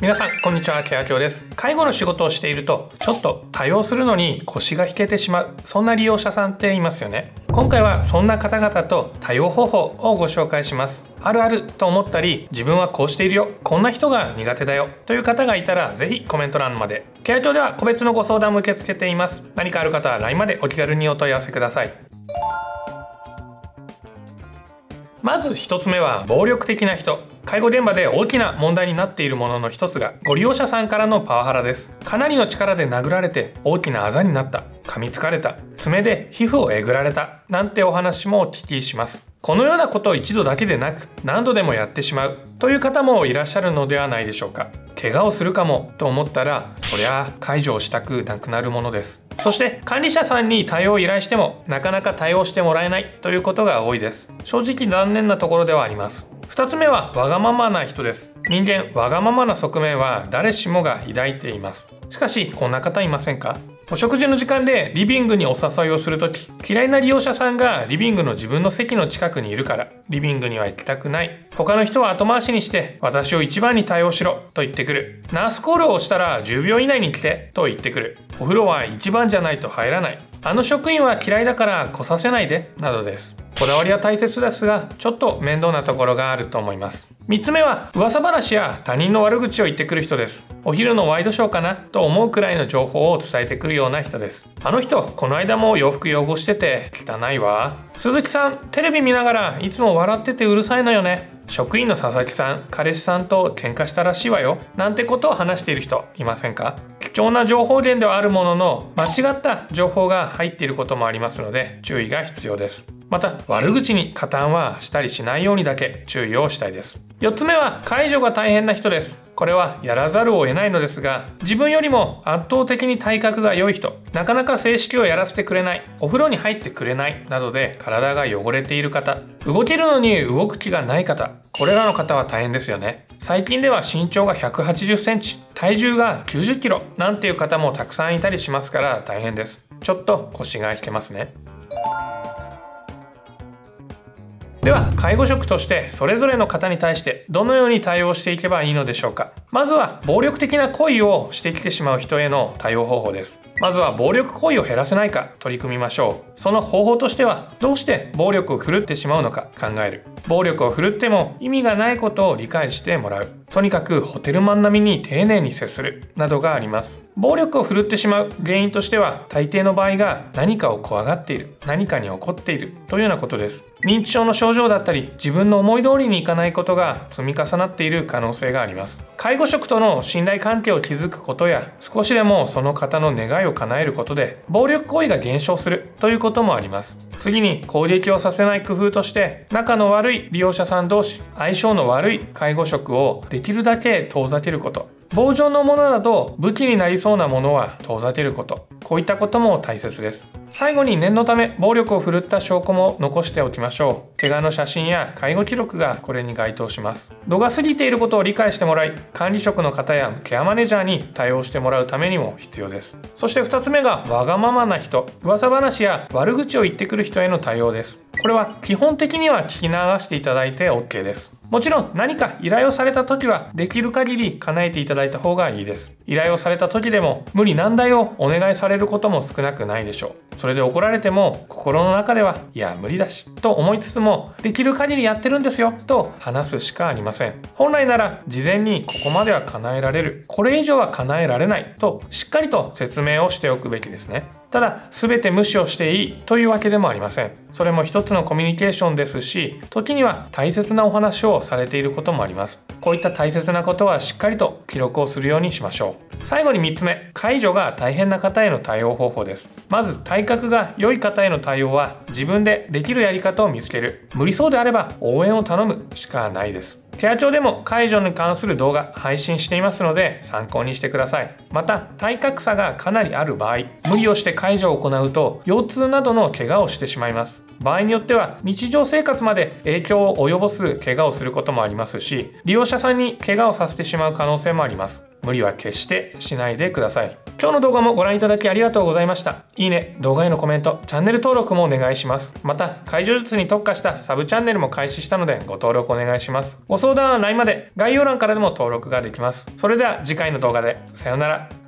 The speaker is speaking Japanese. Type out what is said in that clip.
皆さんこんにちは。ケアキョウです。介護の仕事をしているとちょっと対応するのに腰が引けてしまう。そんな利用者さんっていますよね。今回はそんな方々と対応方法をご紹介します。あるあると思ったり自分はこうしているよ。こんな人が苦手だよ。という方がいたらぜひコメント欄まで。ケアキョウでは個別のご相談も受け付けています。何かある方は LINE までお気軽にお問い合わせください。まず1つ目は暴力的な人。介護現場で大きな問題になっているものの一つがご利用者さんからのパワハラです。かなりの力で殴られて大きなあざになった。噛みつかれた。爪で皮膚をえぐられた。なんてお話もお聞きします。このようなことを一度だけでなく何度でもやってしまう。という方もいらっしゃるのではないでしょうか。怪我をするかも。と思ったらそりゃ解除をしたくなくなるものです。そして管理者さんに対応を依頼してもなかなか対応してもらえない。ということが多いです。正直残念なところではあります。2つ目はわがままな人です。人間わがままな側面は誰しもが抱いています。しかしこんな方いませんか？お食事の時間でリビングにお誘いをするとき嫌いな利用者さんがリビングの自分の席の近くにいるからリビングには行きたくない。他の人は後回しにして私を一番に対応しろと言ってくる。ナースコールを押したら10秒以内に来てと言ってくる。お風呂は一番じゃないと入らない。あの職員は嫌いだから来させないでなどです。こだわりは大切ですがちょっと面倒なところがあると思います。3つ目は噂話や他人の悪口を言ってくる人です。お昼のワイドショーかなと思うくらいの情報を伝えてくるような人です。あの人この間も洋服汚してて汚いわ。鈴木さんテレビ見ながらいつも笑っててうるさいのよね。職員の佐々木さん彼氏さんと喧嘩したらしいわよ。なんてことを話している人いませんか？貴重な情報源ではあるものの間違った情報が入っていることもありますので注意が必要です。また悪口に加担はしたりしないようにだけ注意をしたいです。4つ目は解除が大変な人です。これはやらざるを得ないのですが自分よりも圧倒的に体格が良い人。なかなか正式をやらせてくれない。お風呂に入ってくれない。などで体が汚れている方。動けるのに動く気がない方。これらの方は大変ですよね。最近では身長が180センチ。体重が90キロ。なんていう方もたくさんいたりしますから大変です。ちょっと腰が引けますね。では介護職としてそれぞれの方に対してどのように対応していけばいいのでしょうかまずは暴力的な行為をしてきてしまう人への対応方法です。まずは暴力行為を減らせないか取り組みましょう。その方法としてはどうして暴力を振るってしまうのか考える。暴力を振るっても意味がないことを理解してもらう。とにかくホテルマン並みに丁寧に接する。などがあります。暴力を振るってしまう原因としては大抵の場合が何かを怖がっている。何かに怒っている。というようなことです。認知症の症状だったり自分の思い通りにいかないことが積み重なっている可能性があります。介護職との信頼関係を築くことや少しでもその方の願いを叶えることで暴力行為が減少するということもあります。次に攻撃をさせない工夫として仲の悪い利用者さん同士相性の悪い介護職をできるだけ遠ざけること。棒状のものだと武器になりそうなものは遠ざけること。こういったことも大切です。最後に念のため暴力を振るった証拠も残しておきましょう。怪我の写真や介護記録がこれに該当します。度が過ぎていることを理解してもらい管理職の方やケアマネージャーに対応してもらうためにも必要です。そして2つ目がわがままな人。噂話や悪口を言ってくる人への対応です。これは基本的には聞き流していただいて OK です。もちろん何か依頼をされた時はできる限り叶えていただいた方がいいです。依頼をされた時でも無理難題をお願いされることも少なくないでしょう。それで怒られても心の中ではいや無理だしと思いつつもできる限りやってるんですよと話すしかありません。本来なら事前にここまでは叶えられる。これ以上は叶えられないとしっかりと説明をしておくべきですね。ただ全て無視をしていいというわけでもありません。それも一つのコミュニケーションですし時には大切なお話をされていることもあります。こういった大切なことはしっかりと記録をするようにしましょう。最後に3つ目解除が大変な方への対応方法です。まず体格が良い方への対応は自分でできるやり方を見つける。無理そうであれば応援を頼むしかないです。ケア庁でも解除に関する動画配信していますので参考にしてください。また体格差がかなりある場合無理をして解除を行うと腰痛などの怪我をしてしまいます。場合によっては日常生活まで影響を及ぼす怪我をすることもありますし利用者さんに怪我をさせてしまう可能性もあります。無理は決してしないでください。今日の動画もご覧いただきありがとうございました。いいね動画へのコメントチャンネル登録もお願いします。また解除術に特化したサブチャンネルも開始したのでご登録お願いします。ご相談は LINE まで。概要欄からでも登録ができます。それでは次回の動画でさようなら。